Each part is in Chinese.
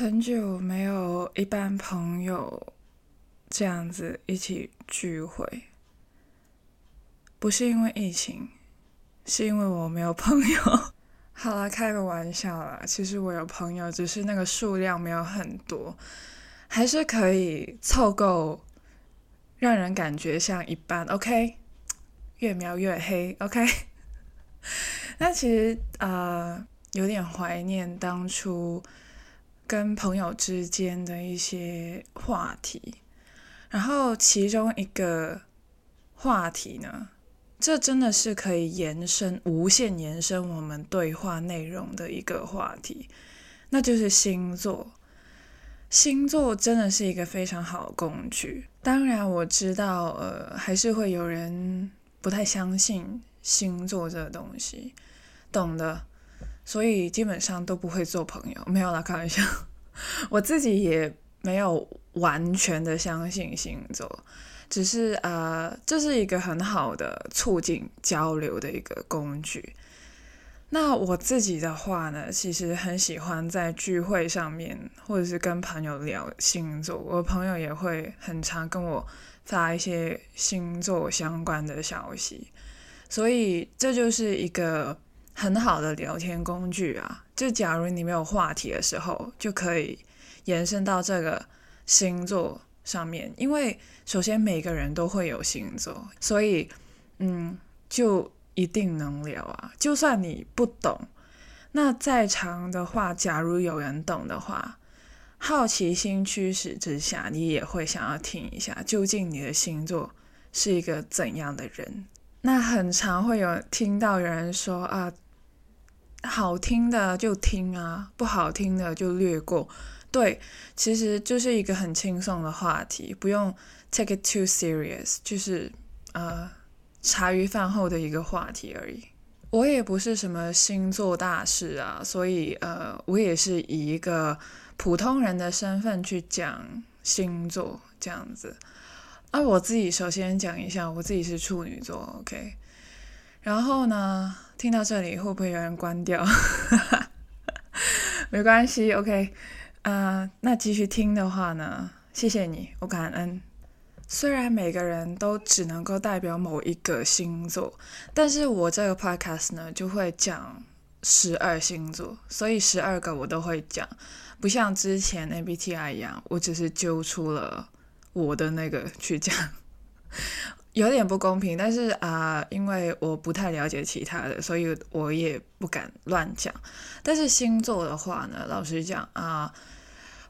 很久没有一般朋友这样子一起聚会，不是因为疫情，是因为我没有朋友。好啦，开个玩笑啦，其实我有朋友，只是那个数量没有很多，还是可以凑够，让人感觉像一般。OK，越描越黑。OK，那其实呃有点怀念当初。跟朋友之间的一些话题，然后其中一个话题呢，这真的是可以延伸、无限延伸我们对话内容的一个话题，那就是星座。星座真的是一个非常好的工具。当然，我知道，呃，还是会有人不太相信星座这个东西，懂的。所以基本上都不会做朋友，没有啦，开玩笑。我自己也没有完全的相信星座，只是呃，这是一个很好的促进交流的一个工具。那我自己的话呢，其实很喜欢在聚会上面，或者是跟朋友聊星座。我朋友也会很常跟我发一些星座相关的消息，所以这就是一个。很好的聊天工具啊！就假如你没有话题的时候，就可以延伸到这个星座上面。因为首先每个人都会有星座，所以嗯，就一定能聊啊。就算你不懂，那在场的话，假如有人懂的话，好奇心驱使之下，你也会想要听一下，究竟你的星座是一个怎样的人。那很常会有听到有人说啊，好听的就听啊，不好听的就略过。对，其实就是一个很轻松的话题，不用 take it too serious，就是呃茶余饭后的一个话题而已。我也不是什么星座大师啊，所以呃，我也是以一个普通人的身份去讲星座这样子。啊，我自己首先讲一下，我自己是处女座，OK。然后呢，听到这里会不会有人关掉？没关系，OK。啊，那继续听的话呢，谢谢你，我感恩。虽然每个人都只能够代表某一个星座，但是我这个 podcast 呢就会讲十二星座，所以十二个我都会讲，不像之前 MBTI 一样，我只是揪出了。我的那个去讲，有点不公平，但是啊，因为我不太了解其他的，所以我也不敢乱讲。但是星座的话呢，老实讲啊，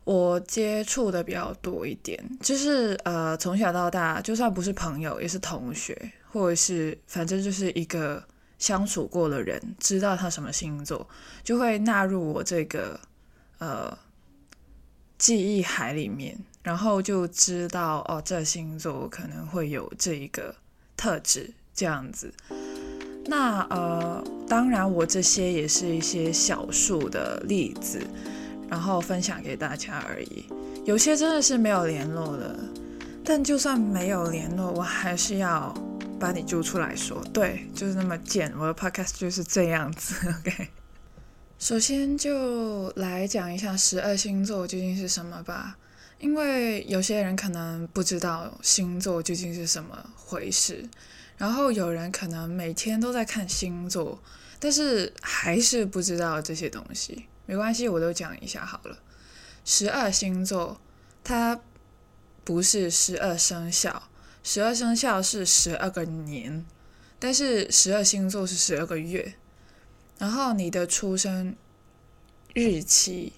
我接触的比较多一点，就是呃，从小到大，就算不是朋友，也是同学，或者是反正就是一个相处过的人，知道他什么星座，就会纳入我这个呃记忆海里面。然后就知道哦，这星座可能会有这一个特质这样子。那呃，当然我这些也是一些小数的例子，然后分享给大家而已。有些真的是没有联络的，但就算没有联络，我还是要把你揪出来说。对，就是那么贱。我的 podcast 就是这样子。OK，首先就来讲一下十二星座究竟是什么吧。因为有些人可能不知道星座究竟是什么回事，然后有人可能每天都在看星座，但是还是不知道这些东西。没关系，我都讲一下好了。十二星座它不是十二生肖，十二生肖是十二个年，但是十二星座是十二个月。然后你的出生日期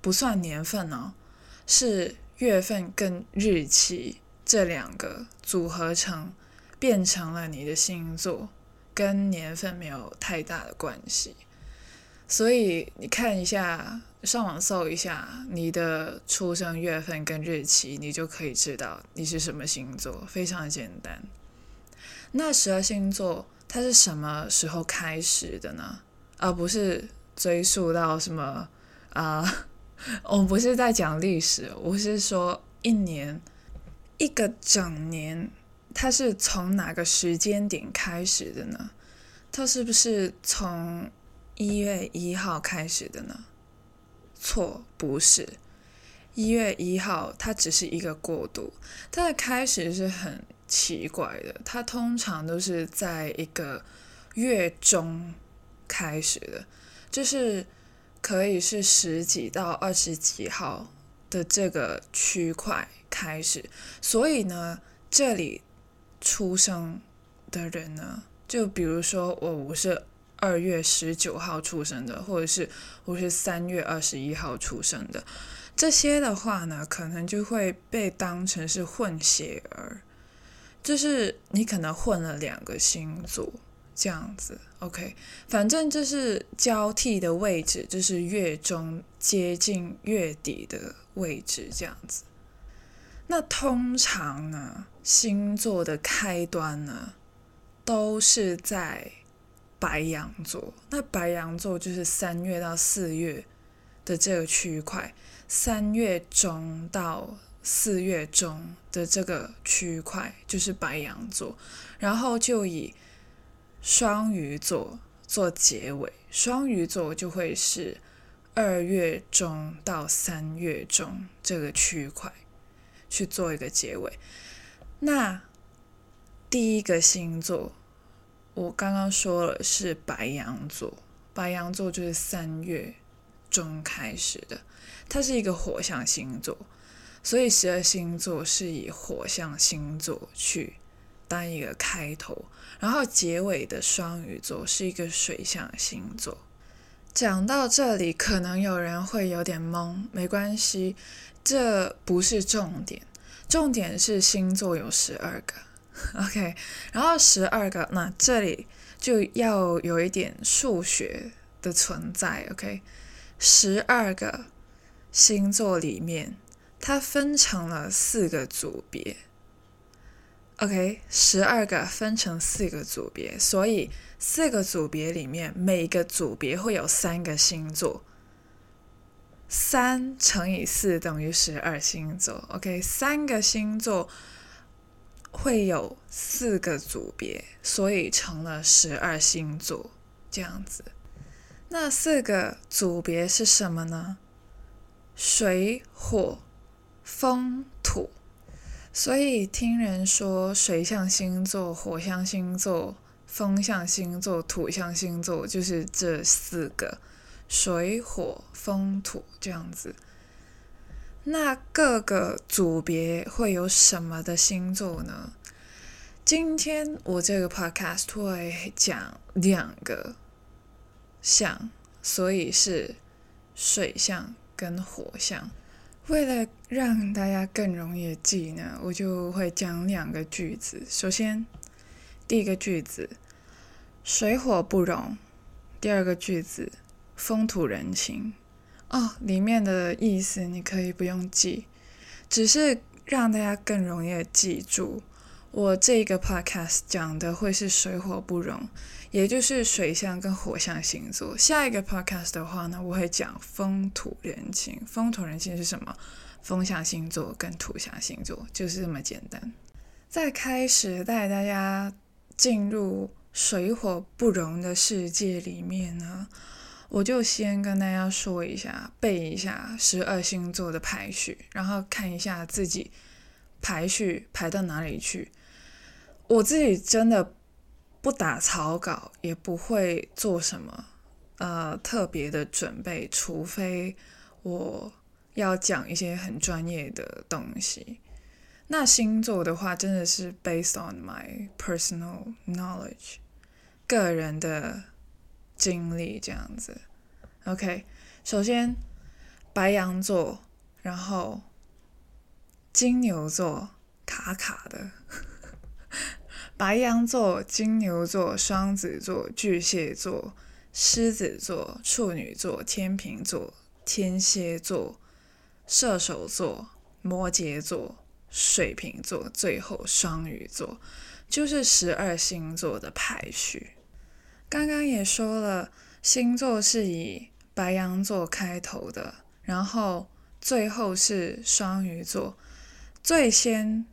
不算年份哦。是月份跟日期这两个组合成，变成了你的星座，跟年份没有太大的关系。所以你看一下，上网搜一下你的出生月份跟日期，你就可以知道你是什么星座，非常简单。那十二星座它是什么时候开始的呢？而不是追溯到什么啊？我 不是在讲历史，我是说一年一个整年，它是从哪个时间点开始的呢？它是不是从一月一号开始的呢？错，不是。一月一号它只是一个过渡，它的开始是很奇怪的，它通常都是在一个月中开始的，就是可以是十几到二十几号的这个区块开始，所以呢，这里出生的人呢，就比如说我我是。二月十九号出生的，或者是我是三月二十一号出生的，这些的话呢，可能就会被当成是混血儿，就是你可能混了两个星座这样子。OK，反正就是交替的位置，就是月中接近月底的位置这样子。那通常呢，星座的开端呢，都是在。白羊座，那白羊座就是三月到四月的这个区块，三月中到四月中的这个区块就是白羊座，然后就以双鱼座做结尾，双鱼座就会是二月中到三月中这个区块去做一个结尾。那第一个星座。我刚刚说了是白羊座，白羊座就是三月中开始的，它是一个火象星座，所以十二星座是以火象星座去当一个开头，然后结尾的双鱼座是一个水象星座。讲到这里，可能有人会有点懵，没关系，这不是重点，重点是星座有十二个。OK，然后十二个，那这里就要有一点数学的存在。OK，十二个星座里面，它分成了四个组别。OK，十二个分成四个组别，所以四个组别里面，每个组别会有三个星座。三乘以四等于十二星座。OK，三个星座。会有四个组别，所以成了十二星座这样子。那四个组别是什么呢？水、火、风、土。所以听人说，水象星座、火象星座、风象星座、土象星座就是这四个：水、火、风、土这样子。那各个组别会有什么的星座呢？今天我这个 podcast 会讲两个象，所以是水象跟火象。为了让大家更容易记呢，我就会讲两个句子。首先，第一个句子“水火不容”，第二个句子“风土人情”。哦，里面的意思你可以不用记，只是让大家更容易记住。我这个 podcast 讲的会是水火不容，也就是水象跟火象星座。下一个 podcast 的话呢，我会讲风土人情。风土人情是什么？风象星座跟土象星座就是这么简单。在开始带大家进入水火不容的世界里面呢。我就先跟大家说一下，背一下十二星座的排序，然后看一下自己排序排到哪里去。我自己真的不打草稿，也不会做什么呃特别的准备，除非我要讲一些很专业的东西。那星座的话，真的是 based on my personal knowledge，个人的。经历这样子，OK。首先，白羊座，然后金牛座卡卡的，白羊座、金牛座、双子座、巨蟹座、狮子座、处女座、天秤座、天蝎座、射手座、摩羯座、水瓶座，最后双鱼座，就是十二星座的排序。刚刚也说了，星座是以白羊座开头的，然后最后是双鱼座。最先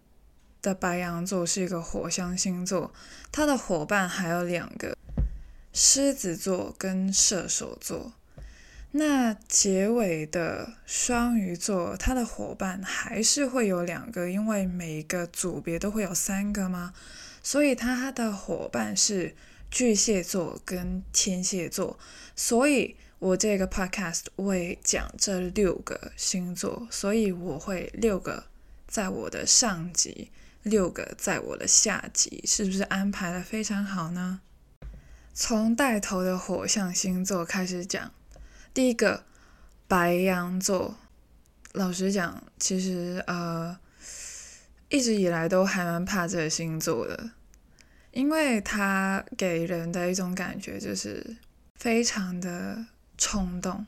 的白羊座是一个火象星座，它的伙伴还有两个，狮子座跟射手座。那结尾的双鱼座，他的伙伴还是会有两个，因为每个组别都会有三个吗？所以他的伙伴是巨蟹座跟天蝎座。所以我这个 podcast 会讲这六个星座，所以我会六个在我的上集，六个在我的下集，是不是安排的非常好呢？从带头的火象星座开始讲，第一个白羊座。老实讲，其实呃，一直以来都还蛮怕这个星座的，因为它给人的一种感觉就是非常的冲动，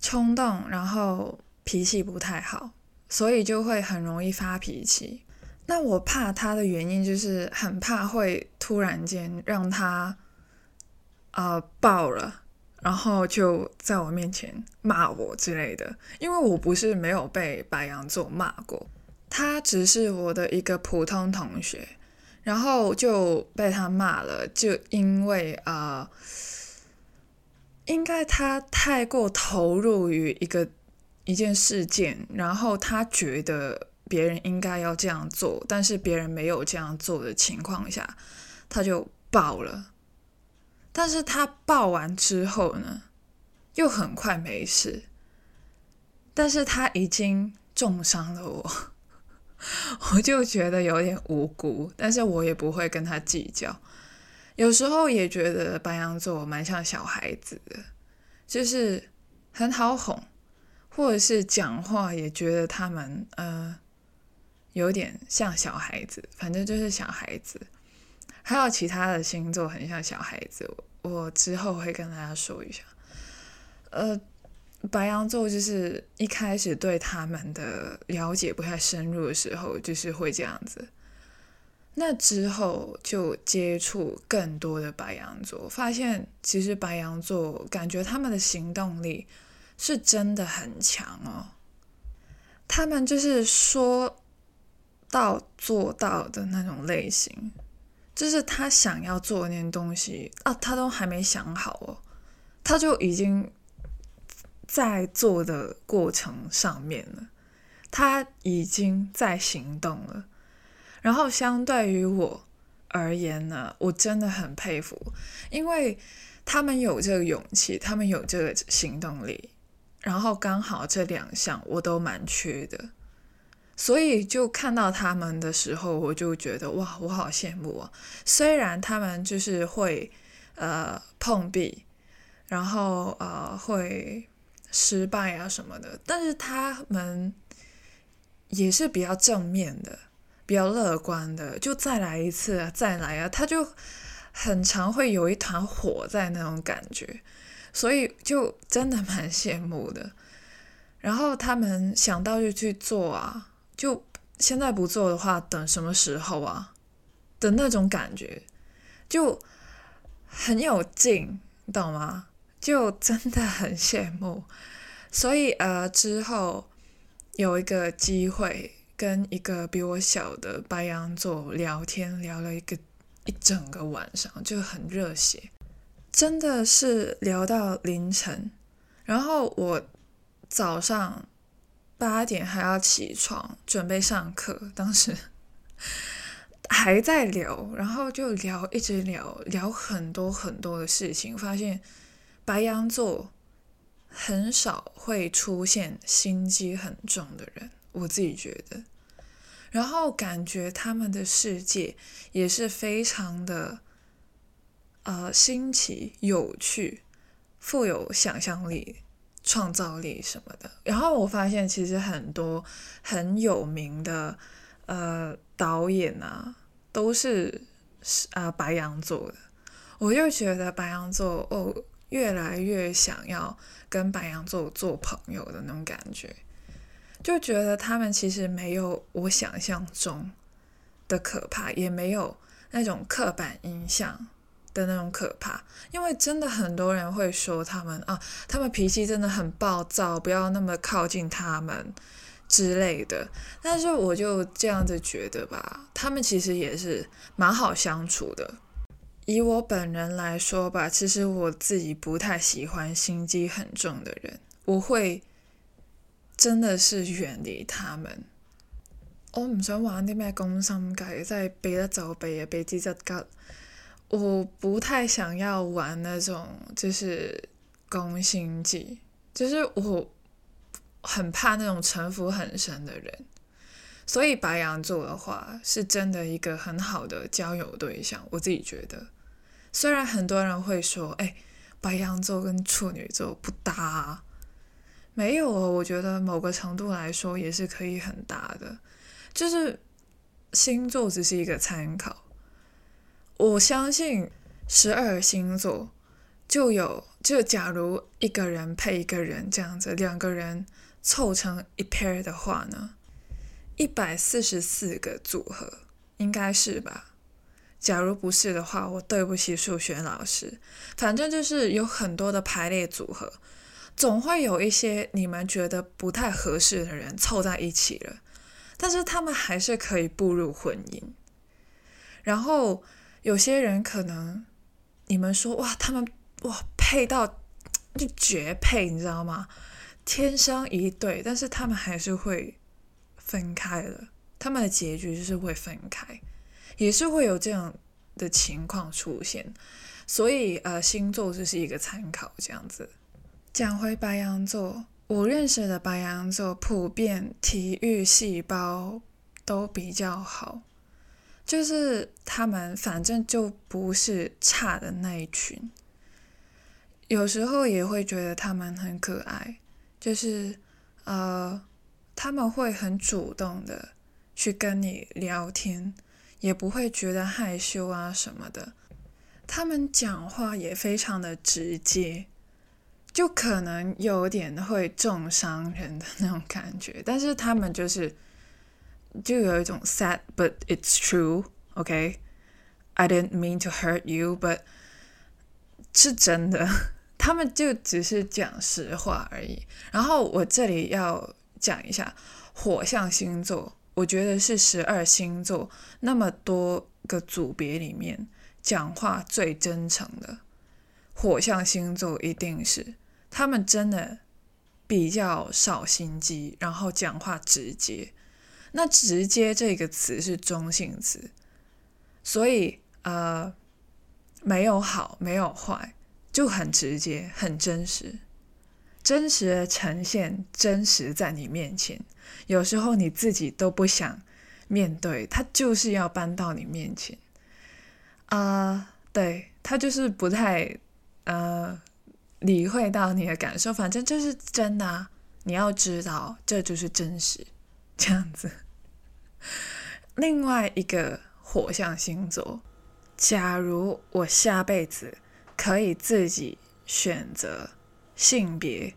冲动，然后脾气不太好，所以就会很容易发脾气。那我怕他的原因就是很怕会突然间让他，呃，爆了，然后就在我面前骂我之类的。因为我不是没有被白羊座骂过，他只是我的一个普通同学，然后就被他骂了，就因为呃，应该他太过投入于一个一件事件，然后他觉得。别人应该要这样做，但是别人没有这样做的情况下，他就爆了。但是他爆完之后呢，又很快没事。但是他已经重伤了我，我就觉得有点无辜，但是我也不会跟他计较。有时候也觉得白羊座蛮像小孩子的，就是很好哄，或者是讲话也觉得他们呃。有点像小孩子，反正就是小孩子。还有其他的星座很像小孩子，我之后会跟大家说一下。呃，白羊座就是一开始对他们的了解不太深入的时候，就是会这样子。那之后就接触更多的白羊座，发现其实白羊座感觉他们的行动力是真的很强哦。他们就是说。到做到的那种类型，就是他想要做那件东西啊，他都还没想好哦，他就已经在做的过程上面了，他已经在行动了。然后相对于我而言呢，我真的很佩服，因为他们有这个勇气，他们有这个行动力，然后刚好这两项我都蛮缺的。所以就看到他们的时候，我就觉得哇，我好羡慕啊！虽然他们就是会呃碰壁，然后呃会失败啊什么的，但是他们也是比较正面的，比较乐观的，就再来一次啊，再来啊，他就很常会有一团火在那种感觉，所以就真的蛮羡慕的。然后他们想到就去做啊。就现在不做的话，等什么时候啊？的那种感觉，就很有劲，懂吗？就真的很羡慕。所以呃，之后有一个机会跟一个比我小的白羊座聊天，聊了一个一整个晚上，就很热血，真的是聊到凌晨。然后我早上。八点还要起床准备上课，当时 还在聊，然后就聊，一直聊聊很多很多的事情。发现白羊座很少会出现心机很重的人，我自己觉得。然后感觉他们的世界也是非常的呃新奇、有趣、富有想象力。创造力什么的，然后我发现其实很多很有名的呃导演啊，都是啊白羊座的，我就觉得白羊座哦越来越想要跟白羊座做朋友的那种感觉，就觉得他们其实没有我想象中的可怕，也没有那种刻板印象。的那种可怕，因为真的很多人会说他们啊，他们脾气真的很暴躁，不要那么靠近他们之类的。但是我就这样子觉得吧，他们其实也是蛮好相处的。以我本人来说吧，其实我自己不太喜欢心机很重的人，我会真的是远离他们。我唔想玩啲咩攻心计，即系避得就避啊，避之则吉。我不太想要玩那种就是攻心计，就是我很怕那种城府很深的人。所以白羊座的话，是真的一个很好的交友对象。我自己觉得，虽然很多人会说，哎，白羊座跟处女座不搭，没有哦。我觉得某个程度来说，也是可以很搭的。就是星座只是一个参考，我相信十二星座就有，就假如一个人配一个人这样子，两个人凑成一 pair 的话呢，一百四十四个组合应该是吧？假如不是的话，我对不起数学老师。反正就是有很多的排列组合，总会有一些你们觉得不太合适的人凑在一起了。但是他们还是可以步入婚姻，然后有些人可能你们说哇，他们哇配到就绝配，你知道吗？天生一对，但是他们还是会分开了，他们的结局就是会分开，也是会有这样的情况出现。所以呃，星座就是一个参考，这样子。讲回白羊座。我认识的白羊座普遍体育细胞都比较好，就是他们反正就不是差的那一群。有时候也会觉得他们很可爱，就是呃，他们会很主动的去跟你聊天，也不会觉得害羞啊什么的。他们讲话也非常的直接。就可能有点会重伤人的那种感觉，但是他们就是就有一种 sad but it's true，OK，I didn't mean to hurt you，but 是真的，他们就只是讲实话而已。然后我这里要讲一下火象星座，我觉得是十二星座那么多个组别里面讲话最真诚的，火象星座一定是。他们真的比较少心机，然后讲话直接。那“直接”这个词是中性词，所以呃，没有好，没有坏，就很直接，很真实，真实的呈现，真实在你面前。有时候你自己都不想面对，他就是要搬到你面前。啊，对他就是不太呃。理会到你的感受，反正就是真的！你要知道，这就是真实，这样子。另外一个火象星座，假如我下辈子可以自己选择性别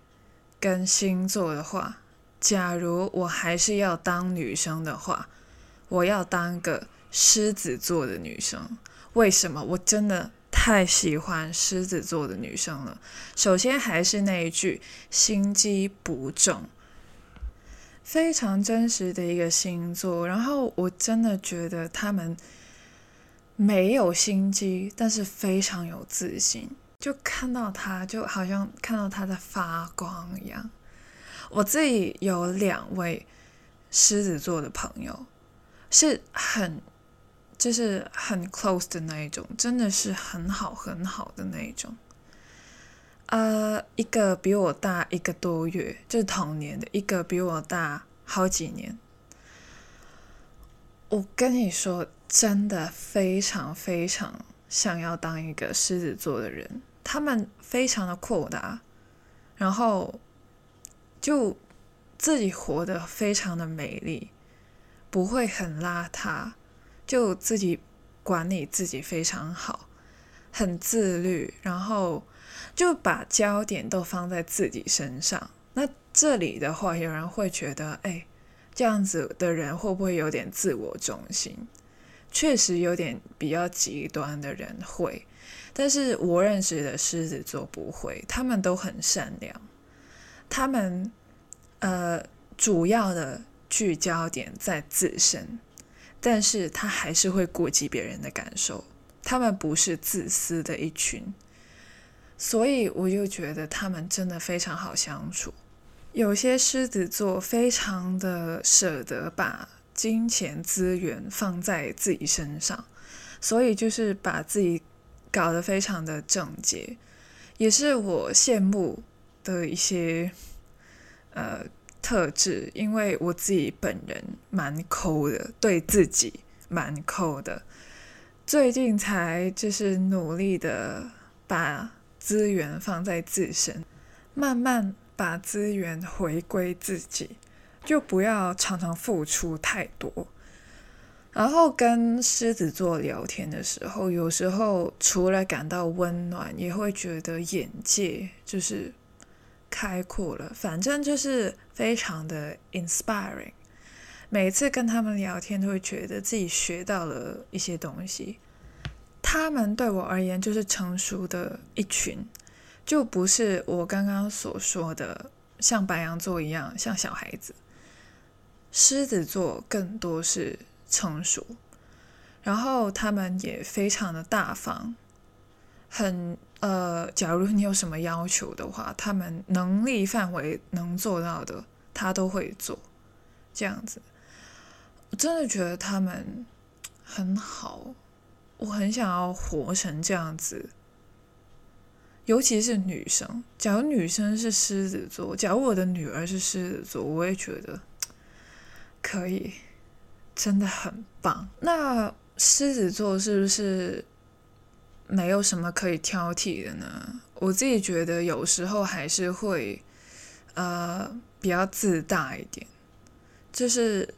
跟星座的话，假如我还是要当女生的话，我要当个狮子座的女生。为什么？我真的。太喜欢狮子座的女生了。首先还是那一句，心机不重，非常真实的一个星座。然后我真的觉得他们没有心机，但是非常有自信。就看到他，就好像看到他在发光一样。我自己有两位狮子座的朋友，是很。就是很 close 的那一种，真的是很好很好的那一种。呃，一个比我大一个多月，就是同年的；一个比我大好几年。我跟你说，真的非常非常想要当一个狮子座的人。他们非常的阔达，然后就自己活得非常的美丽，不会很邋遢。就自己管理自己非常好，很自律，然后就把焦点都放在自己身上。那这里的话，有人会觉得，哎，这样子的人会不会有点自我中心？确实有点比较极端的人会，但是我认识的狮子座不会，他们都很善良，他们呃主要的聚焦点在自身。但是他还是会顾及别人的感受，他们不是自私的一群，所以我就觉得他们真的非常好相处。有些狮子座非常的舍得把金钱资源放在自己身上，所以就是把自己搞得非常的整洁，也是我羡慕的一些呃特质，因为我自己本人蛮抠的，对自己蛮抠的，最近才就是努力的把资源放在自身，慢慢。把资源回归自己，就不要常常付出太多。然后跟狮子座聊天的时候，有时候除了感到温暖，也会觉得眼界就是开阔了。反正就是非常的 inspiring。每次跟他们聊天，都会觉得自己学到了一些东西。他们对我而言，就是成熟的一群。就不是我刚刚所说的像白羊座一样像小孩子，狮子座更多是成熟，然后他们也非常的大方，很呃，假如你有什么要求的话，他们能力范围能做到的，他都会做，这样子，我真的觉得他们很好，我很想要活成这样子。尤其是女生，假如女生是狮子座，假如我的女儿是狮子座，我也觉得可以，真的很棒。那狮子座是不是没有什么可以挑剔的呢？我自己觉得有时候还是会，呃，比较自大一点，就是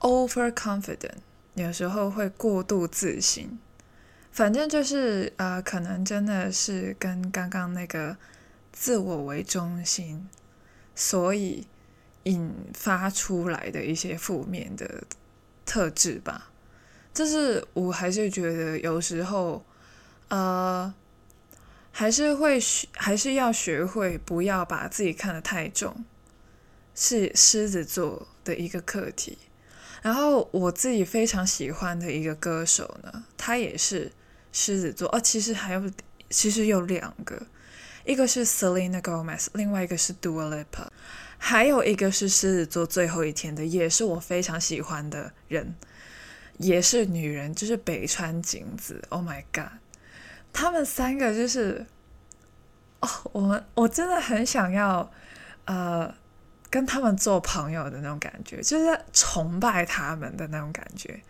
over confident，有时候会过度自信。反正就是呃，可能真的是跟刚刚那个自我为中心，所以引发出来的一些负面的特质吧。就是我还是觉得有时候，呃，还是会学，还是要学会不要把自己看得太重，是狮子座的一个课题。然后我自己非常喜欢的一个歌手呢，他也是。狮子座哦，其实还有，其实有两个，一个是 Selena Gomez，另外一个是 Dua Lipa，还有一个是狮子座最后一天的，也是我非常喜欢的人，也是女人，就是北川景子。Oh my god，他们三个就是，哦，我们我真的很想要，呃，跟他们做朋友的那种感觉，就是崇拜他们的那种感觉，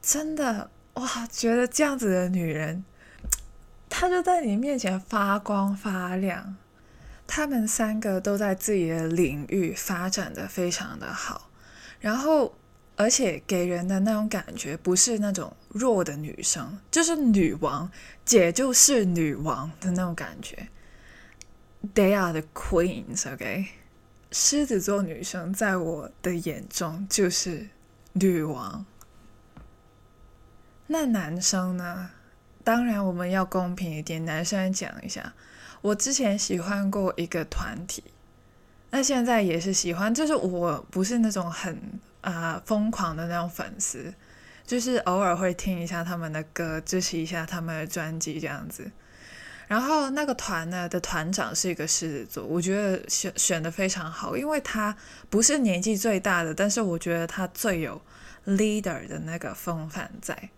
真的。哇，觉得这样子的女人，她就在你面前发光发亮。他们三个都在自己的领域发展的非常的好，然后而且给人的那种感觉不是那种弱的女生，就是女王，姐就是女王的那种感觉。They are the queens，OK？狮子座女生在我的眼中就是女王。那男生呢？当然我们要公平一点，男生讲一下。我之前喜欢过一个团体，那现在也是喜欢，就是我不是那种很啊疯狂的那种粉丝，就是偶尔会听一下他们的歌，支持一下他们的专辑这样子。然后那个团呢的团长是一个狮子座，我觉得选选的非常好，因为他不是年纪最大的，但是我觉得他最有 leader 的那个风范在。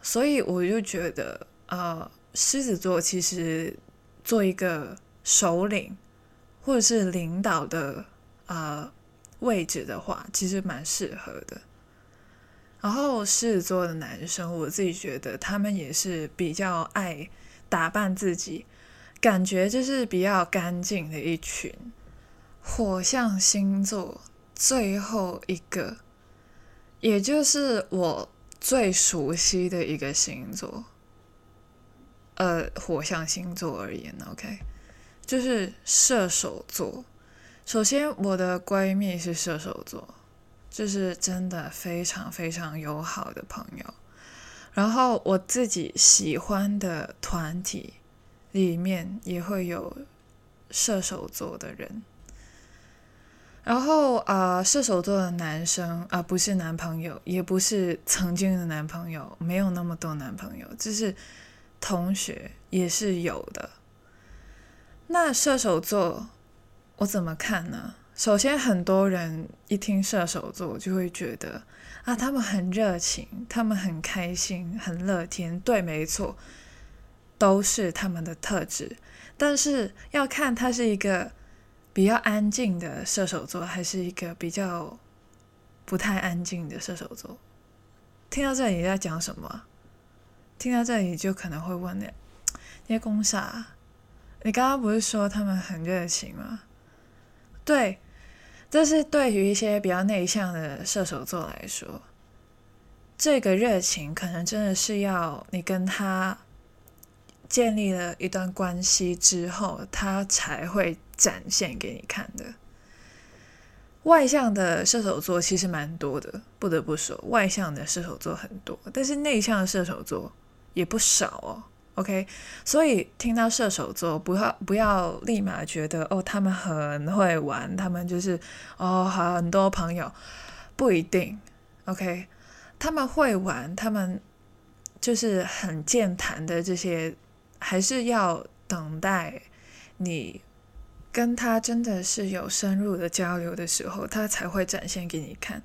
所以我就觉得，呃，狮子座其实做一个首领或者是领导的呃位置的话，其实蛮适合的。然后狮子座的男生，我自己觉得他们也是比较爱打扮自己，感觉就是比较干净的一群。火象星座最后一个，也就是我。最熟悉的一个星座，呃，火象星座而言，OK，就是射手座。首先，我的闺蜜是射手座，就是真的非常非常友好的朋友。然后，我自己喜欢的团体里面也会有射手座的人。然后呃，射手座的男生啊，不是男朋友，也不是曾经的男朋友，没有那么多男朋友，就是同学也是有的。那射手座我怎么看呢？首先，很多人一听射手座就会觉得啊，他们很热情，他们很开心，很乐天。对，没错，都是他们的特质。但是要看他是一个。比较安静的射手座，还是一个比较不太安静的射手座。听到这里在讲什么？听到这里就可能会问你：你在攻啥？你刚刚不是说他们很热情吗？对，这是对于一些比较内向的射手座来说，这个热情可能真的是要你跟他建立了一段关系之后，他才会。展现给你看的。外向的射手座其实蛮多的，不得不说，外向的射手座很多，但是内向的射手座也不少哦。OK，所以听到射手座，不要不要立马觉得哦，他们很会玩，他们就是哦很多朋友，不一定。OK，他们会玩，他们就是很健谈的这些，还是要等待你。跟他真的是有深入的交流的时候，他才会展现给你看。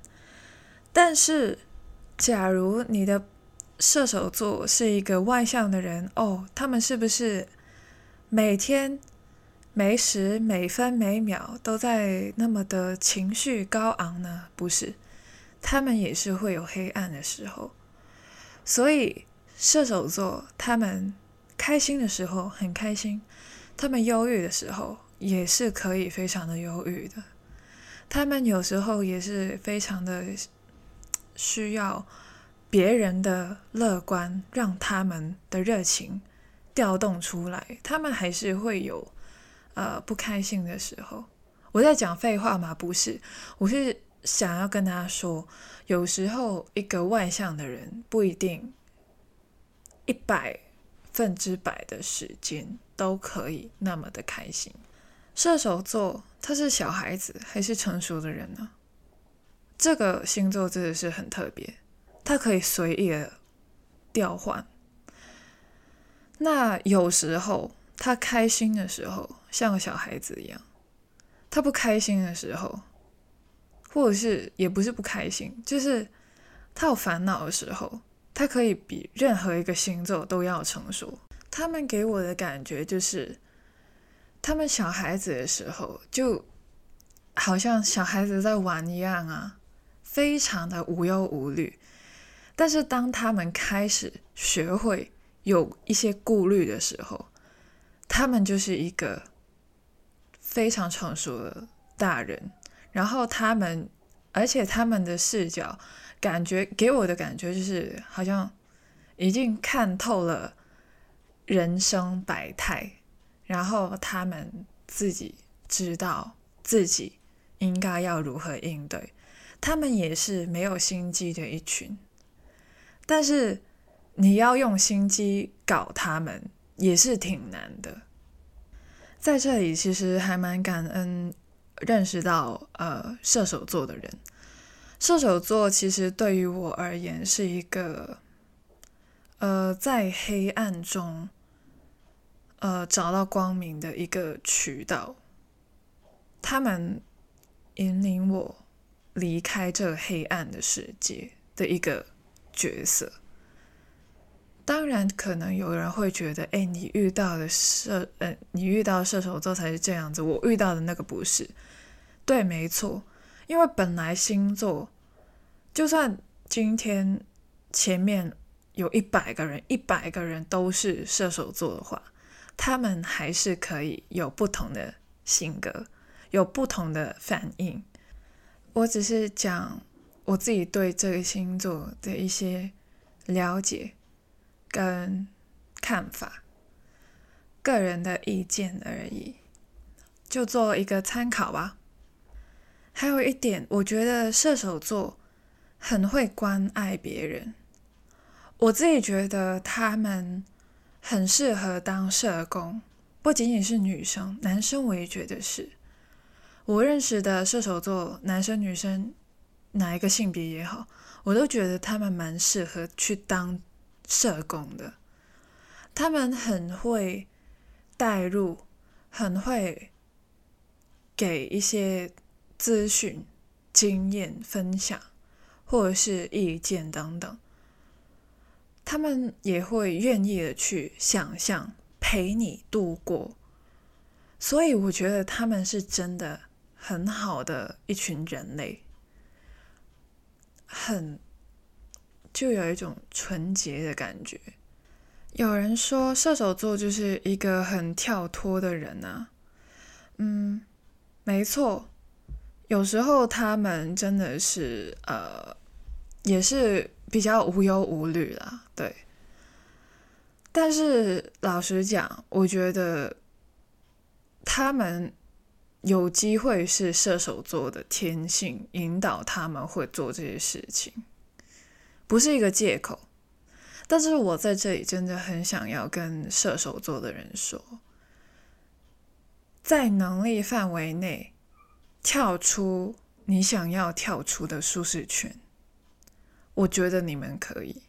但是，假如你的射手座是一个外向的人哦，他们是不是每天每时每分每秒都在那么的情绪高昂呢？不是，他们也是会有黑暗的时候。所以，射手座他们开心的时候很开心，他们忧郁的时候。也是可以非常的忧郁的，他们有时候也是非常的需要别人的乐观，让他们的热情调动出来。他们还是会有呃不开心的时候。我在讲废话吗？不是，我是想要跟大家说，有时候一个外向的人不一定一百分之百的时间都可以那么的开心。射手座，他是小孩子还是成熟的人呢？这个星座真的是很特别，他可以随意的调换。那有时候他开心的时候像个小孩子一样，他不开心的时候，或者是也不是不开心，就是他有烦恼的时候，他可以比任何一个星座都要成熟。他们给我的感觉就是。他们小孩子的时候，就好像小孩子在玩一样啊，非常的无忧无虑。但是当他们开始学会有一些顾虑的时候，他们就是一个非常成熟的大人。然后他们，而且他们的视角，感觉给我的感觉就是，好像已经看透了人生百态。然后他们自己知道自己应该要如何应对，他们也是没有心机的一群，但是你要用心机搞他们也是挺难的。在这里其实还蛮感恩认识到呃射手座的人，射手座其实对于我而言是一个呃在黑暗中。呃，找到光明的一个渠道，他们引领我离开这黑暗的世界的一个角色。当然，可能有人会觉得，哎，你遇到的射，呃，你遇到射手座才是这样子，我遇到的那个不是。对，没错，因为本来星座，就算今天前面有一百个人，一百个人都是射手座的话。他们还是可以有不同的性格，有不同的反应。我只是讲我自己对这个星座的一些了解跟看法，个人的意见而已，就做一个参考吧。还有一点，我觉得射手座很会关爱别人，我自己觉得他们。很适合当社工，不仅仅是女生，男生我也觉得是。我认识的射手座，男生女生哪一个性别也好，我都觉得他们蛮适合去当社工的。他们很会带入，很会给一些资讯、经验分享，或者是意见等等。他们也会愿意的去想象，陪你度过。所以我觉得他们是真的。很好的一群人类，很就有一种纯洁的感觉。有人说射手座就是一个很跳脱的人啊，嗯，没错，有时候他们真的是呃，也是比较无忧无虑啦，对。但是老实讲，我觉得他们。有机会是射手座的天性引导他们会做这些事情，不是一个借口。但是我在这里真的很想要跟射手座的人说，在能力范围内跳出你想要跳出的舒适圈，我觉得你们可以。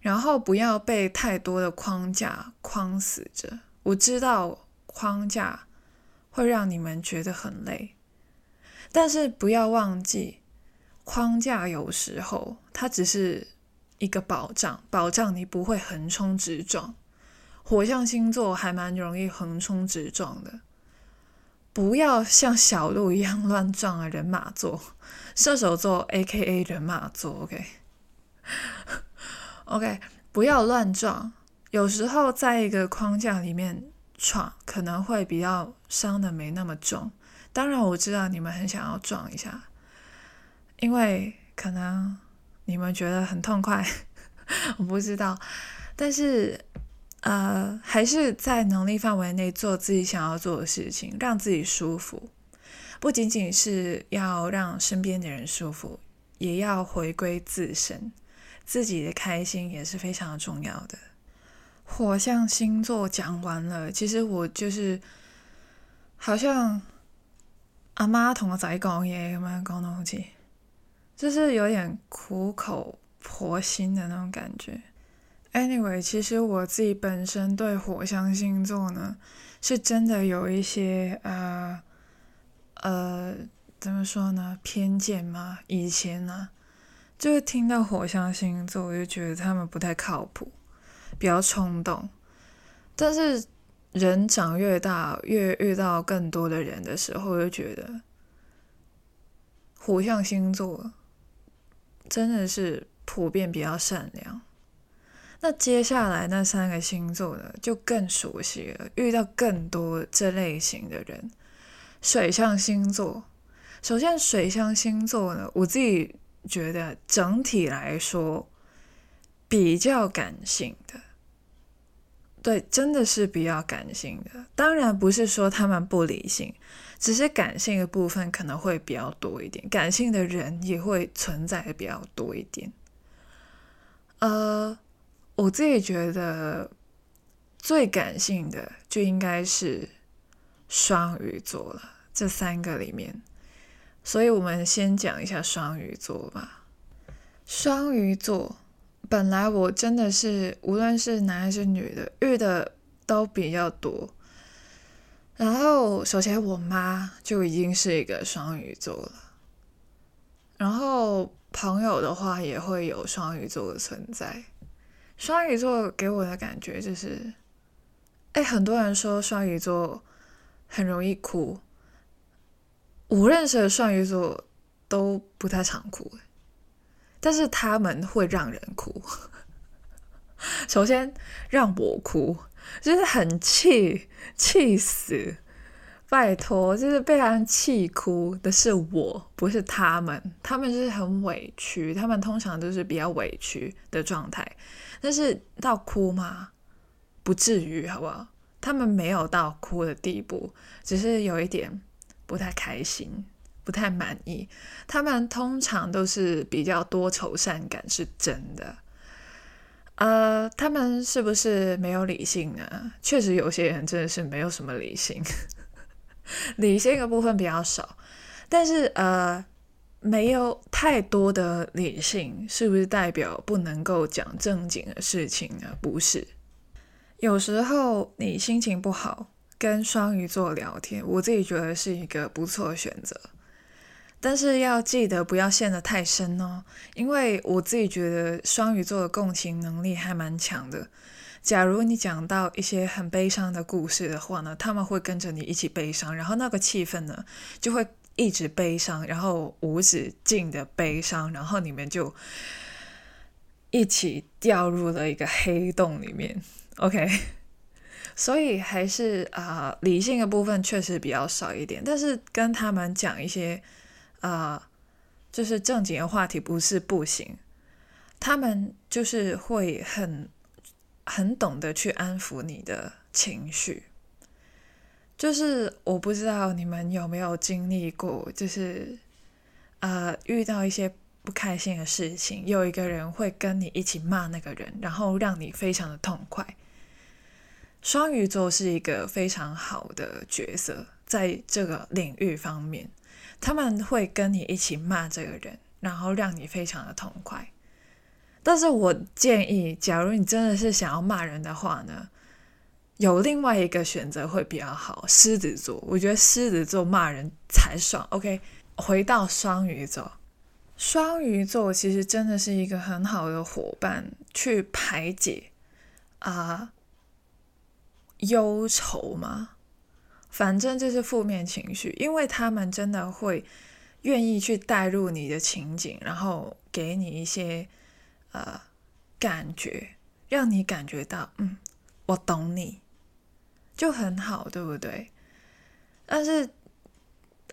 然后不要被太多的框架框死着。我知道框架。会让你们觉得很累，但是不要忘记，框架有时候它只是一个保障，保障你不会横冲直撞。火象星座还蛮容易横冲直撞的，不要像小鹿一样乱撞啊！人马座，射手座 （A.K.A. 人马座）。OK，OK，不要乱撞。有时候在一个框架里面。闯可能会比较伤的没那么重，当然我知道你们很想要撞一下，因为可能你们觉得很痛快，我不知道，但是呃还是在能力范围内做自己想要做的事情，让自己舒服，不仅仅是要让身边的人舒服，也要回归自身，自己的开心也是非常重要的。火象星座讲完了，其实我就是好像阿妈同我仔讲嘢咁样讲东西，就是有点苦口婆心的那种感觉。Anyway，其实我自己本身对火象星座呢，是真的有一些呃呃怎么说呢偏见嘛。以前呢，就是听到火象星座，我就觉得他们不太靠谱。比较冲动，但是人长越大，越遇到更多的人的时候，就觉得火象星座真的是普遍比较善良。那接下来那三个星座呢，就更熟悉了，遇到更多这类型的人。水象星座，首先水象星座呢，我自己觉得整体来说比较感性的。对，真的是比较感性的。当然不是说他们不理性，只是感性的部分可能会比较多一点。感性的人也会存在的比较多一点。呃，我自己觉得最感性的就应该是双鱼座了，这三个里面。所以我们先讲一下双鱼座吧。双鱼座。本来我真的是，无论是男还是女的，遇的都比较多。然后，首先我妈就已经是一个双鱼座了。然后朋友的话也会有双鱼座的存在。双鱼座给我的感觉就是，哎，很多人说双鱼座很容易哭。我认识的双鱼座都不太常哭。但是他们会让人哭。首先让我哭，就是很气，气死！拜托，就是被他们气哭的是我，不是他们。他们就是很委屈，他们通常都是比较委屈的状态。但是到哭吗？不至于，好不好？他们没有到哭的地步，只是有一点不太开心。不太满意，他们通常都是比较多愁善感，是真的。呃，他们是不是没有理性呢？确实，有些人真的是没有什么理性。理性的部分比较少，但是呃，没有太多的理性，是不是代表不能够讲正经的事情呢？不是，有时候你心情不好，跟双鱼座聊天，我自己觉得是一个不错的选择。但是要记得不要陷得太深哦，因为我自己觉得双鱼座的共情能力还蛮强的。假如你讲到一些很悲伤的故事的话呢，他们会跟着你一起悲伤，然后那个气氛呢就会一直悲伤，然后无止境的悲伤，然后你们就一起掉入了一个黑洞里面。OK，所以还是啊，理性的部分确实比较少一点，但是跟他们讲一些。啊，就是正经的话题不是不行，他们就是会很很懂得去安抚你的情绪。就是我不知道你们有没有经历过，就是呃遇到一些不开心的事情，有一个人会跟你一起骂那个人，然后让你非常的痛快。双鱼座是一个非常好的角色，在这个领域方面。他们会跟你一起骂这个人，然后让你非常的痛快。但是我建议，假如你真的是想要骂人的话呢，有另外一个选择会比较好。狮子座，我觉得狮子座骂人才爽。OK，回到双鱼座，双鱼座其实真的是一个很好的伙伴，去排解啊忧愁嘛。反正就是负面情绪，因为他们真的会愿意去带入你的情景，然后给你一些呃感觉，让你感觉到嗯，我懂你，就很好，对不对？但是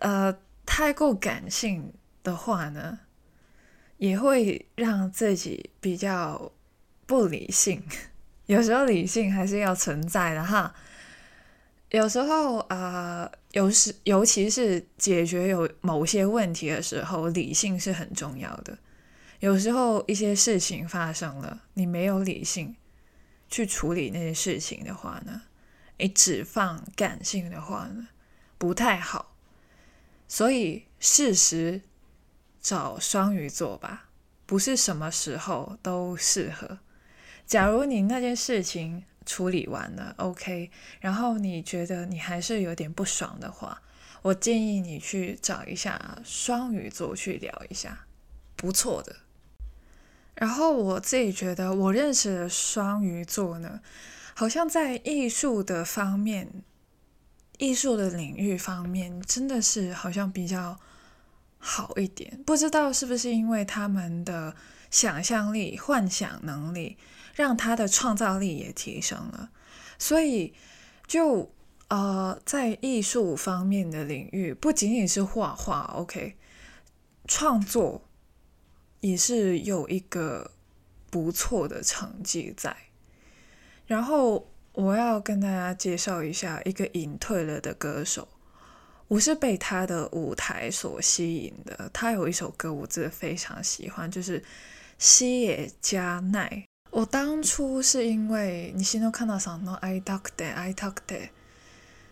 呃，太过感性的话呢，也会让自己比较不理性。有时候理性还是要存在的哈。有时候啊，有时尤其是解决有某些问题的时候，理性是很重要的。有时候一些事情发生了，你没有理性去处理那些事情的话呢，你只放感性的话呢，不太好。所以适时找双鱼座吧，不是什么时候都适合。假如你那件事情，处理完了，OK。然后你觉得你还是有点不爽的话，我建议你去找一下双鱼座去聊一下，不错的。然后我自己觉得，我认识的双鱼座呢，好像在艺术的方面、艺术的领域方面，真的是好像比较好一点。不知道是不是因为他们的想象力、幻想能力。让他的创造力也提升了，所以就呃，在艺术方面的领域，不仅仅是画画，OK，创作也是有一个不错的成绩在。然后我要跟大家介绍一下一个隐退了的歌手，我是被他的舞台所吸引的。他有一首歌我真的非常喜欢，就是西野加奈。我当初是因为你心中看到什么，I talk day, I talk day，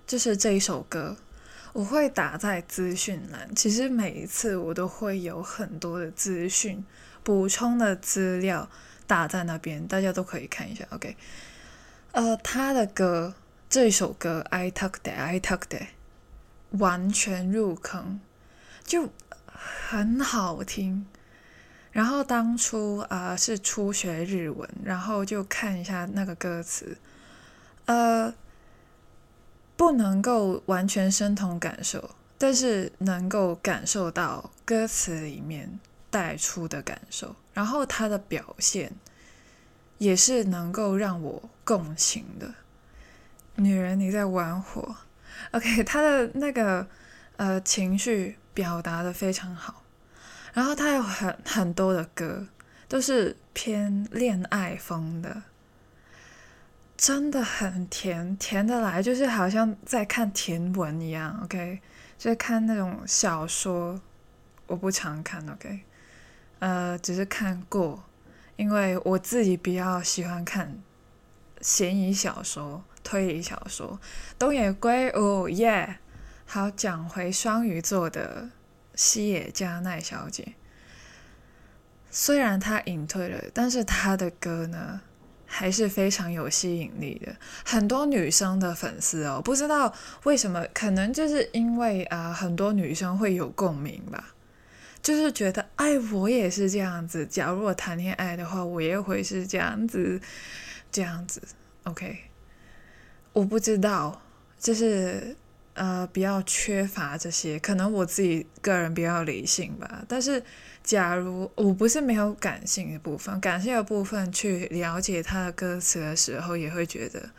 就是这一首歌，我会打在资讯栏。其实每一次我都会有很多的资讯补充的资料打在那边，大家都可以看一下。OK，呃，他的歌这一首歌 I talk day, I talk day，完全入坑，就很好听。然后当初啊是初学日文，然后就看一下那个歌词，呃，不能够完全身同感受，但是能够感受到歌词里面带出的感受，然后他的表现也是能够让我共情的。女人你在玩火，OK，他的那个呃情绪表达的非常好。然后他有很很多的歌，都是偏恋爱风的，真的很甜，甜的来，就是好像在看甜文一样。OK，就是看那种小说，我不常看。OK，呃，只是看过，因为我自己比较喜欢看悬疑小说、推理小说。东野圭，吾耶，好，讲回双鱼座的西野加奈小姐，虽然她隐退了，但是她的歌呢？还是非常有吸引力的，很多女生的粉丝哦，不知道为什么，可能就是因为啊，很多女生会有共鸣吧，就是觉得，哎，我也是这样子，假如我谈恋爱的话，我也会是这样子，这样子，OK，我不知道，就是呃，比较缺乏这些，可能我自己个人比较理性吧，但是。假如我不是没有感性的部分，感性的部分去了解他的歌词的时候，也会觉得，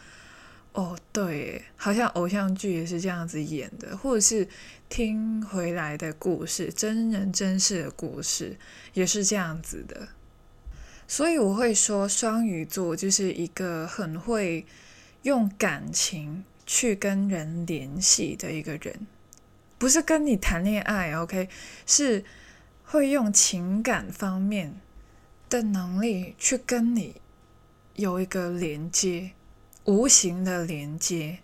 哦，对，好像偶像剧也是这样子演的，或者是听回来的故事，真人真事的故事也是这样子的。所以我会说，双鱼座就是一个很会用感情去跟人联系的一个人，不是跟你谈恋爱，OK，是。会用情感方面的能力去跟你有一个连接，无形的连接。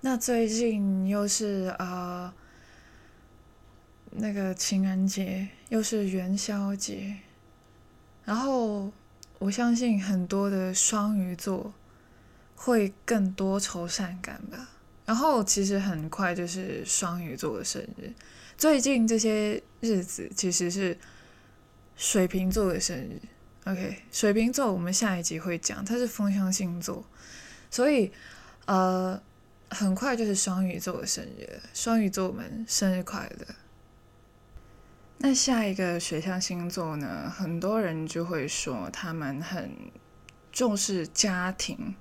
那最近又是呃那个情人节，又是元宵节，然后我相信很多的双鱼座会更多愁善感吧。然后其实很快就是双鱼座的生日。最近这些日子其实是水瓶座的生日，OK，水瓶座我们下一集会讲，它是风象星座，所以呃，很快就是双鱼座的生日，双鱼座们生日快乐。那下一个水象星座呢，很多人就会说他们很重视家庭，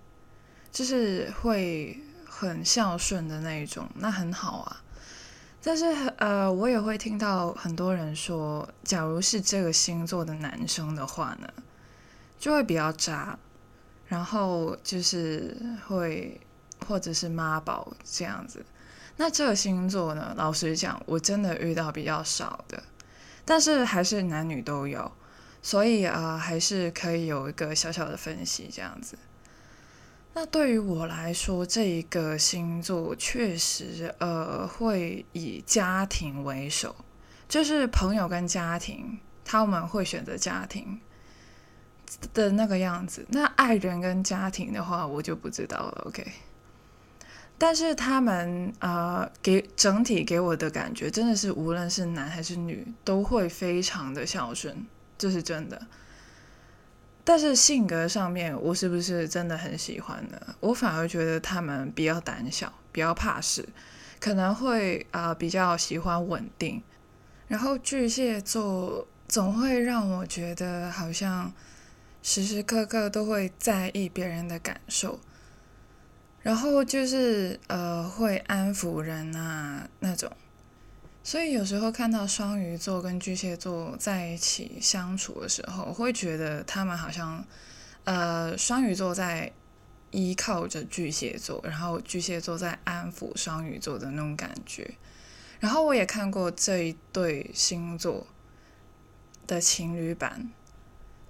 就是会很孝顺的那一种，那很好啊。但是呃，我也会听到很多人说，假如是这个星座的男生的话呢，就会比较渣，然后就是会或者是妈宝这样子。那这个星座呢，老实讲，我真的遇到比较少的，但是还是男女都有，所以啊，还是可以有一个小小的分析这样子。那对于我来说，这一个星座确实，呃，会以家庭为首，就是朋友跟家庭，他们会选择家庭的那个样子。那爱人跟家庭的话，我就不知道了。OK，但是他们，呃，给整体给我的感觉，真的是无论是男还是女，都会非常的孝顺，这是真的。但是性格上面，我是不是真的很喜欢呢？我反而觉得他们比较胆小，比较怕事，可能会啊比较喜欢稳定。然后巨蟹座总会让我觉得好像时时刻刻都会在意别人的感受，然后就是呃会安抚人啊那种。所以有时候看到双鱼座跟巨蟹座在一起相处的时候，会觉得他们好像，呃，双鱼座在依靠着巨蟹座，然后巨蟹座在安抚双鱼座的那种感觉。然后我也看过这一对星座的情侣版，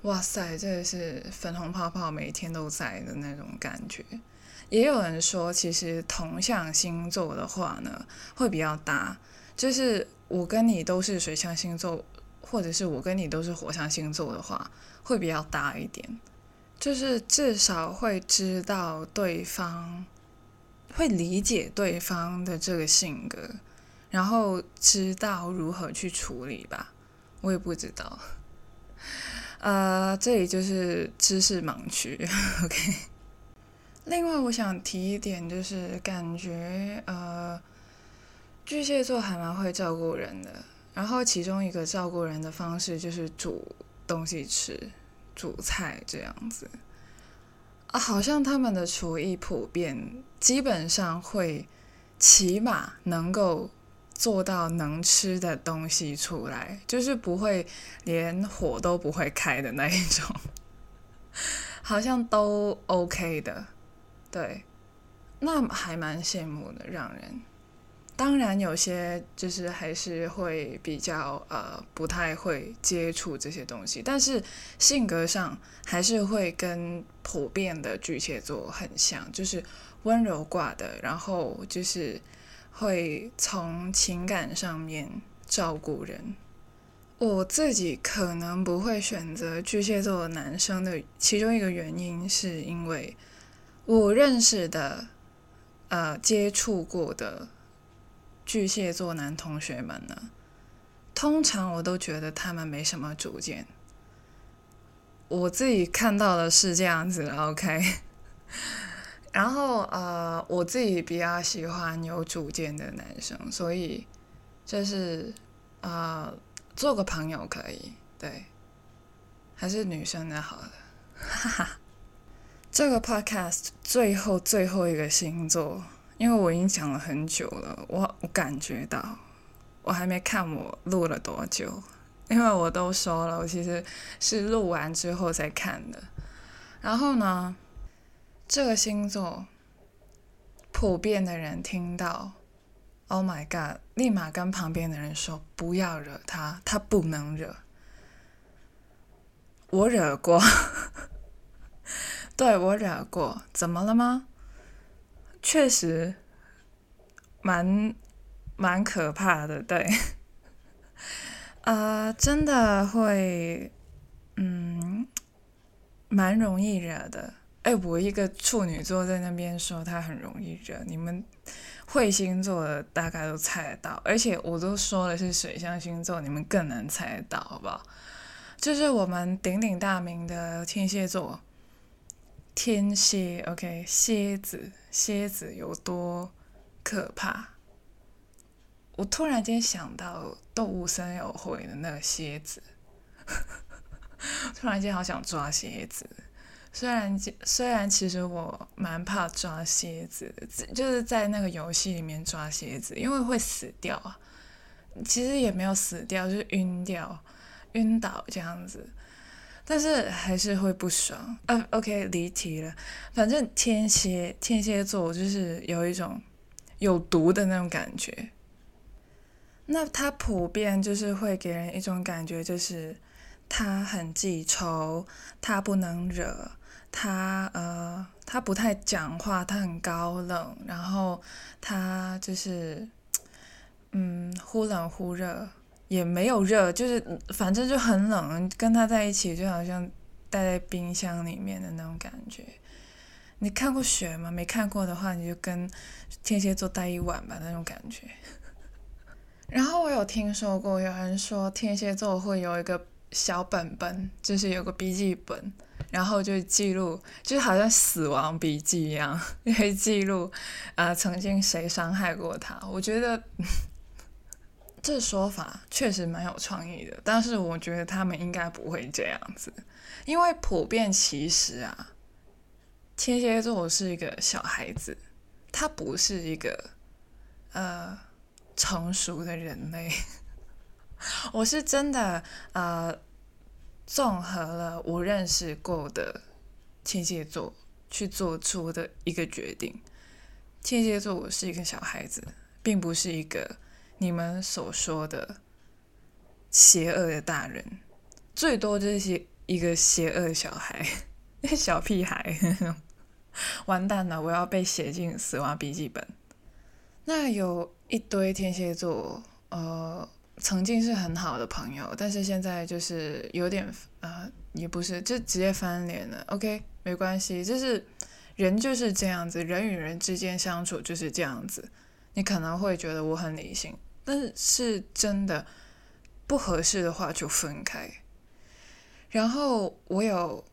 哇塞，真的是粉红泡泡每天都在的那种感觉。也有人说，其实同向星座的话呢，会比较搭。就是我跟你都是水象星座，或者是我跟你都是火象星座的话，会比较大一点。就是至少会知道对方，会理解对方的这个性格，然后知道如何去处理吧。我也不知道。呃，这里就是知识盲区。OK。另外，我想提一点，就是感觉呃。巨蟹座还蛮会照顾人的，然后其中一个照顾人的方式就是煮东西吃，煮菜这样子。啊，好像他们的厨艺普遍基本上会起码能够做到能吃的东西出来，就是不会连火都不会开的那一种，好像都 OK 的，对，那还蛮羡慕的，让人。当然，有些就是还是会比较呃不太会接触这些东西，但是性格上还是会跟普遍的巨蟹座很像，就是温柔挂的，然后就是会从情感上面照顾人。我自己可能不会选择巨蟹座的男生的其中一个原因，是因为我认识的、呃接触过的巨蟹座男同学们呢，通常我都觉得他们没什么主见。我自己看到的是这样子，OK。然后呃，我自己比较喜欢有主见的男生，所以就是呃。做个朋友可以，对，还是女生的好，哈哈。这个 podcast 最后最后一个星座，因为我已经讲了很久了，我我感觉到，我还没看我录了多久，因为我都说了，我其实是录完之后再看的。然后呢，这个星座，普遍的人听到。Oh my god！立马跟旁边的人说不要惹他，他不能惹。我惹过，对我惹过，怎么了吗？确实，蛮蛮可怕的，对。啊，真的会，嗯，蛮容易惹的。哎，我一个处女座在那边说他很容易惹，你们。会星座的大概都猜得到，而且我都说的是水象星座，你们更能猜得到，好不好？就是我们鼎鼎大名的天蝎座，天蝎，OK，蝎子，蝎子有多可怕？我突然间想到动物森友会的那个蝎子，突然间好想抓蝎子。虽然虽然其实我蛮怕抓蝎子的，就是在那个游戏里面抓蝎子，因为会死掉啊。其实也没有死掉，就是晕掉、晕倒这样子，但是还是会不爽。啊，OK，离题了。反正天蝎天蝎座就是有一种有毒的那种感觉。那他普遍就是会给人一种感觉，就是他很记仇，他不能惹。他呃，他不太讲话，他很高冷，然后他就是，嗯，忽冷忽热，也没有热，就是反正就很冷。跟他在一起就好像待在冰箱里面的那种感觉。你看过雪吗？没看过的话，你就跟天蝎座待一晚吧，那种感觉。然后我有听说过，有人说天蝎座会有一个小本本，就是有个笔记本。然后就记录，就好像死亡笔记一样，会记录啊曾经谁伤害过他。我觉得这说法确实蛮有创意的，但是我觉得他们应该不会这样子，因为普遍其实啊，天蝎座是一个小孩子，他不是一个呃成熟的人类。我是真的呃。综合了我认识过的天蝎座去做出的一个决定，天蝎座我是一个小孩子，并不是一个你们所说的邪恶的大人，最多就是一个邪恶小孩，小屁孩，完蛋了，我要被写进死亡笔记本。那有一堆天蝎座，呃。曾经是很好的朋友，但是现在就是有点呃，也不是，就直接翻脸了。OK，没关系，就是人就是这样子，人与人之间相处就是这样子。你可能会觉得我很理性，但是真的不合适的话就分开。然后我有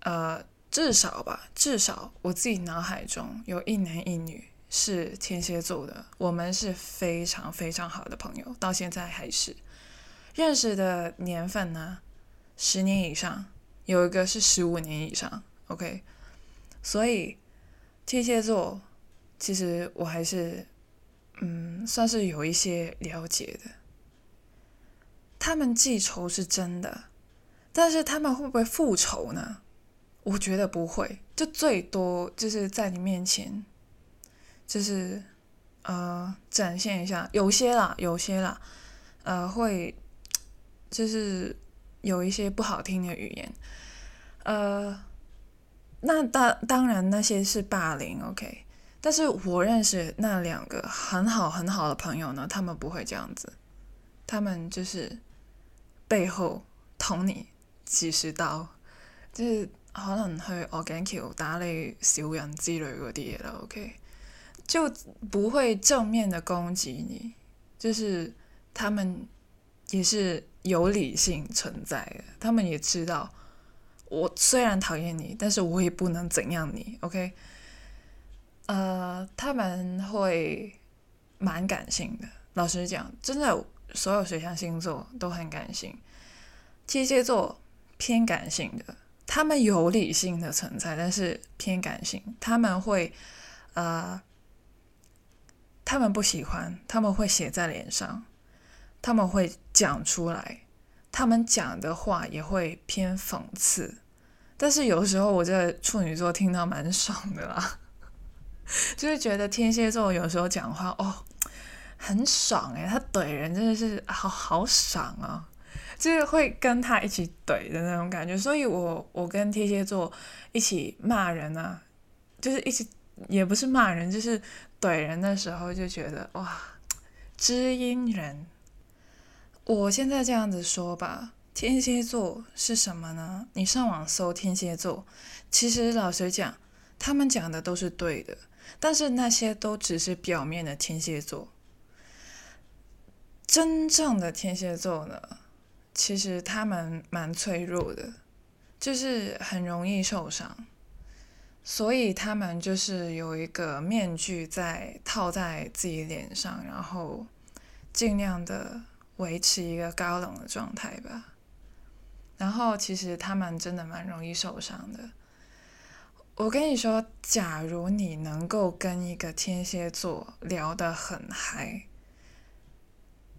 呃，至少吧，至少我自己脑海中有一男一女。是天蝎座的，我们是非常非常好的朋友，到现在还是认识的年份呢，十年以上，有一个是十五年以上，OK，所以天蝎座其实我还是嗯算是有一些了解的，他们记仇是真的，但是他们会不会复仇呢？我觉得不会，就最多就是在你面前。就是呃，展现一下，有些啦，有些啦，呃，会就是有一些不好听的语言，呃，那当当然那些是霸凌，OK，但是我认识那两个很好很好的朋友呢，他们不会这样子，他们就是背后捅你几十刀，即係可能去鵝頸橋打你小人之类嗰啲嘢啦。OK，就不会正面的攻击你，就是他们也是有理性存在的，他们也知道我虽然讨厌你，但是我也不能怎样你。OK。呃，他们会蛮感性的。老实讲，真的，所有水象星座都很感性。天蝎座偏感性的，他们有理性的存在，但是偏感性。他们会，呃，他们不喜欢，他们会写在脸上，他们会讲出来，他们讲的话也会偏讽刺。但是有时候我在处女座听到蛮爽的啦。就是觉得天蝎座有时候讲话哦，很爽誒，他怼人真的是好好爽啊，就是会跟他一起怼的那种感觉。所以我我跟天蝎座一起骂人啊，就是一起也不是骂人，就是怼人的时候就觉得哇，知音人。我现在这样子说吧，天蝎座是什么呢？你上网搜天蝎座，其实老实讲，他们讲的都是对的。但是那些都只是表面的天蝎座，真正的天蝎座呢，其实他们蛮脆弱的，就是很容易受伤，所以他们就是有一个面具在套在自己脸上，然后尽量的维持一个高冷的状态吧。然后其实他们真的蛮容易受伤的。我跟你说，假如你能够跟一个天蝎座聊得很嗨，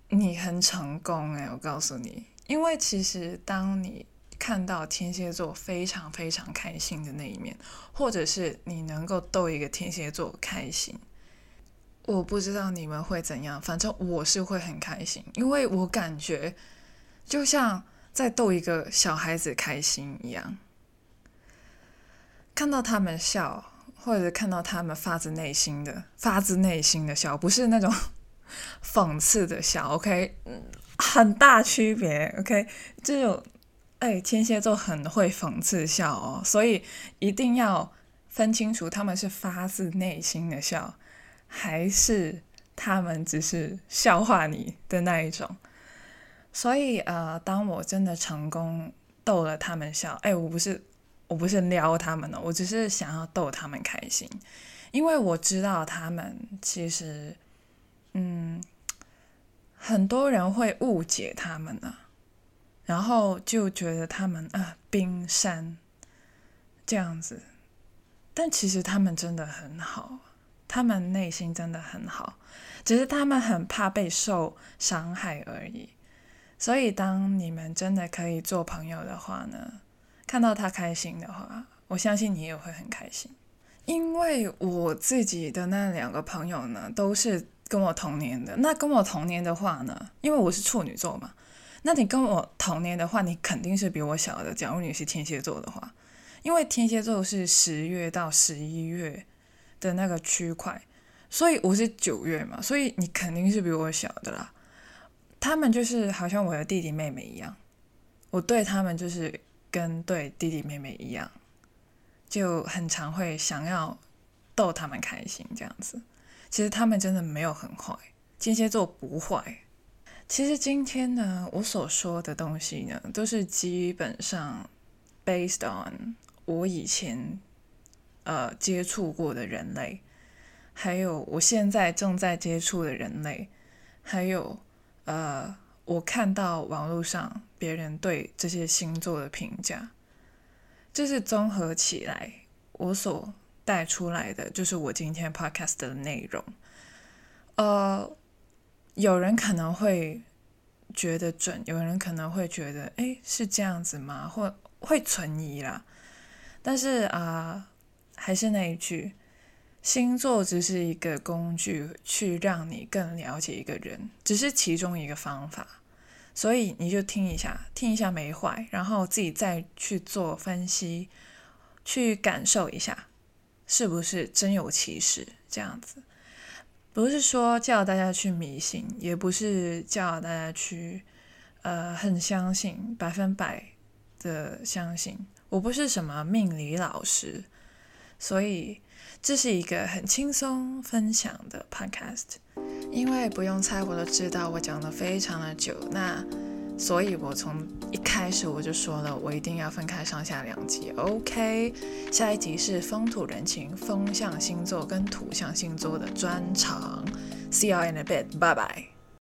你很成功誒，我告诉你，因为其实当你看到天蝎座非常非常开心的那一面，或者是你能够逗一个天蝎座开心，我不知道你们会怎样，反正我是会很开心，因为我感觉就像在逗一个小孩子开心一样。看到他们笑，或者看到他们发自内心的、发自内心的笑，不是那种 讽刺的笑，OK，很大区别，OK，这种，哎，天蝎座很会讽刺笑哦，所以一定要分清楚他们是发自内心的笑，还是他们只是笑话你的那一种。所以，呃，当我真的成功逗了他们笑，哎，我不是。我不是撩他们的，我只是想要逗他们开心，因为我知道他们其实，嗯，很多人会误解他们呢，然后就觉得他们啊冰山这样子，但其实他们真的很好，他们内心真的很好，只是他们很怕被受伤害而已。所以当你们真的可以做朋友的话呢，看到他开心的话，我相信你也会很开心。因为我自己的那两个朋友呢，都是跟我同年的。那跟我同年的话呢，因为我是处女座嘛，那你跟我同年的话，你肯定是比我小的。假如你是天蝎座的话，因为天蝎座是十月到十一月的那个区块，所以我是九月嘛，所以你肯定是比我小的啦。他们就是好像我的弟弟妹妹一样，我对他们就是。跟對弟弟妹妹一樣，就很常會想要逗他們開心這樣子。其實他們真的沒有很壞，天蝎座不壞。其實今天呢，我所說的東西呢，都是基本上 based on 我以前呃接觸過的人類，還有我現在正在接觸的人類，還有呃。我看到网络上别人对这些星座的评价，就是综合起来，我所带出来的就是我今天 podcast 的内容。呃，有人可能会觉得准，有人可能会觉得，哎，是这样子吗？或会存疑啦。但是啊，呃，還是那一句。星座只是一个工具，去让你更了解一个人，只是其中一个方法。所以你就听一下，听一下没坏，然后自己再去做分析，去感受一下，是不是真有其事，这样子。不是说叫大家去迷信，也不是叫大家去呃很相信百分百的相信。我不是什么命理老师，所以这是一个很轻松分享的 podcast。因为不用猜，我都知道我讲的非常的久，那所以我从一开始我就说了，我一定要分开上下两集。OK，下一集是风土人情、风象星座跟土象星座的专场。See you in a bit，拜拜。